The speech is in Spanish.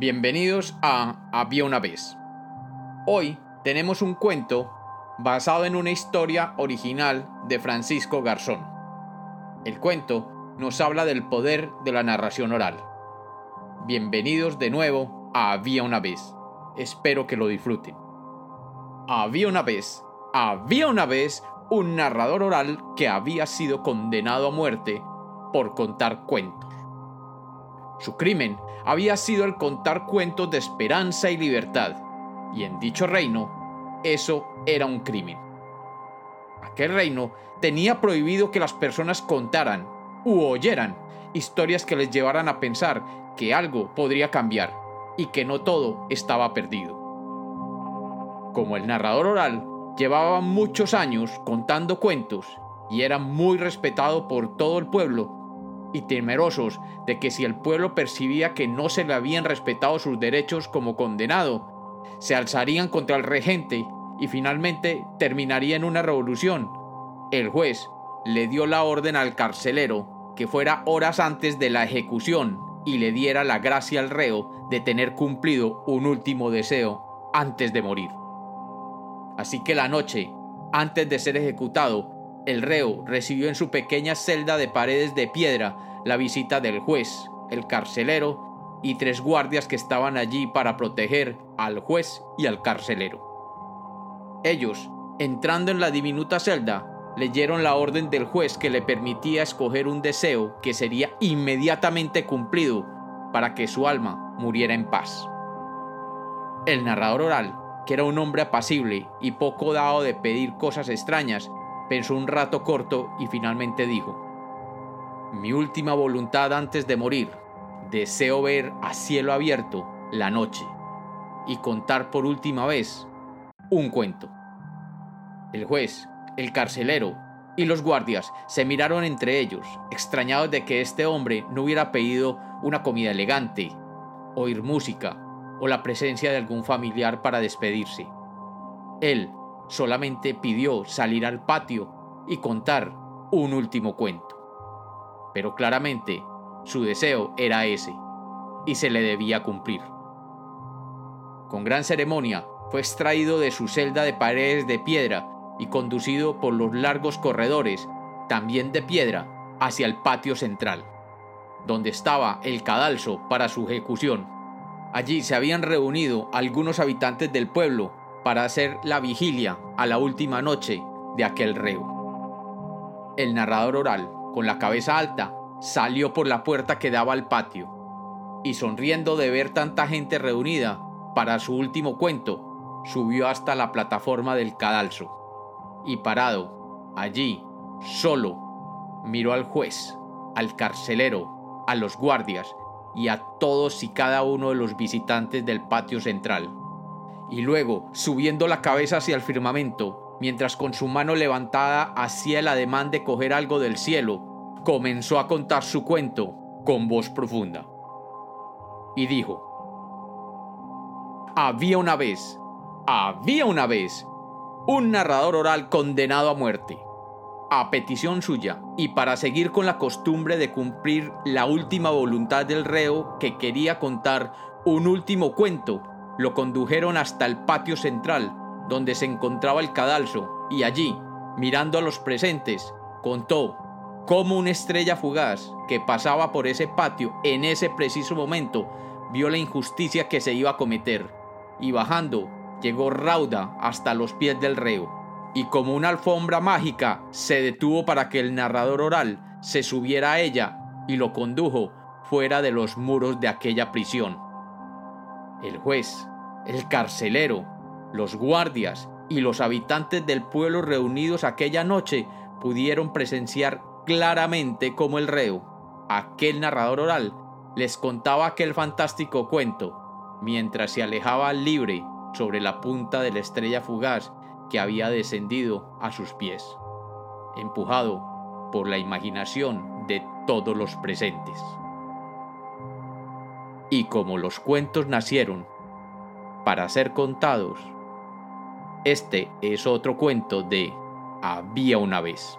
Bienvenidos a Había una vez. Hoy tenemos un cuento basado en una historia original de Francisco Garzón. El cuento nos habla del poder de la narración oral. Bienvenidos de nuevo a Había una vez. Espero que lo disfruten. Había una vez, había una vez un narrador oral que había sido condenado a muerte por contar cuentos. Su crimen había sido el contar cuentos de esperanza y libertad, y en dicho reino eso era un crimen. Aquel reino tenía prohibido que las personas contaran u oyeran historias que les llevaran a pensar que algo podría cambiar y que no todo estaba perdido. Como el narrador oral llevaba muchos años contando cuentos y era muy respetado por todo el pueblo, y temerosos de que si el pueblo percibía que no se le habían respetado sus derechos como condenado, se alzarían contra el regente y finalmente terminaría en una revolución. El juez le dio la orden al carcelero que fuera horas antes de la ejecución y le diera la gracia al reo de tener cumplido un último deseo antes de morir. Así que la noche, antes de ser ejecutado, el reo recibió en su pequeña celda de paredes de piedra la visita del juez, el carcelero y tres guardias que estaban allí para proteger al juez y al carcelero. Ellos, entrando en la diminuta celda, leyeron la orden del juez que le permitía escoger un deseo que sería inmediatamente cumplido para que su alma muriera en paz. El narrador oral, que era un hombre apacible y poco dado de pedir cosas extrañas, Pensó un rato corto y finalmente dijo, Mi última voluntad antes de morir, deseo ver a cielo abierto la noche y contar por última vez un cuento. El juez, el carcelero y los guardias se miraron entre ellos, extrañados de que este hombre no hubiera pedido una comida elegante, oír música o la presencia de algún familiar para despedirse. Él solamente pidió salir al patio y contar un último cuento. Pero claramente su deseo era ese, y se le debía cumplir. Con gran ceremonia fue extraído de su celda de paredes de piedra y conducido por los largos corredores, también de piedra, hacia el patio central, donde estaba el cadalso para su ejecución. Allí se habían reunido algunos habitantes del pueblo para hacer la vigilia a la última noche de aquel reo. El narrador oral, con la cabeza alta, salió por la puerta que daba al patio, y sonriendo de ver tanta gente reunida para su último cuento, subió hasta la plataforma del cadalso, y parado, allí, solo, miró al juez, al carcelero, a los guardias y a todos y cada uno de los visitantes del patio central y luego, subiendo la cabeza hacia el firmamento, mientras con su mano levantada hacía el ademán de coger algo del cielo, comenzó a contar su cuento con voz profunda. Y dijo, Había una vez, había una vez, un narrador oral condenado a muerte. A petición suya, y para seguir con la costumbre de cumplir la última voluntad del reo que quería contar un último cuento lo condujeron hasta el patio central, donde se encontraba el cadalso, y allí, mirando a los presentes, contó cómo una estrella fugaz que pasaba por ese patio en ese preciso momento vio la injusticia que se iba a cometer, y bajando llegó rauda hasta los pies del reo, y como una alfombra mágica se detuvo para que el narrador oral se subiera a ella y lo condujo fuera de los muros de aquella prisión. El juez, el carcelero, los guardias y los habitantes del pueblo reunidos aquella noche pudieron presenciar claramente cómo el reo, aquel narrador oral, les contaba aquel fantástico cuento, mientras se alejaba libre sobre la punta de la estrella fugaz que había descendido a sus pies, empujado por la imaginación de todos los presentes. Y como los cuentos nacieron para ser contados. Este es otro cuento de Había una vez.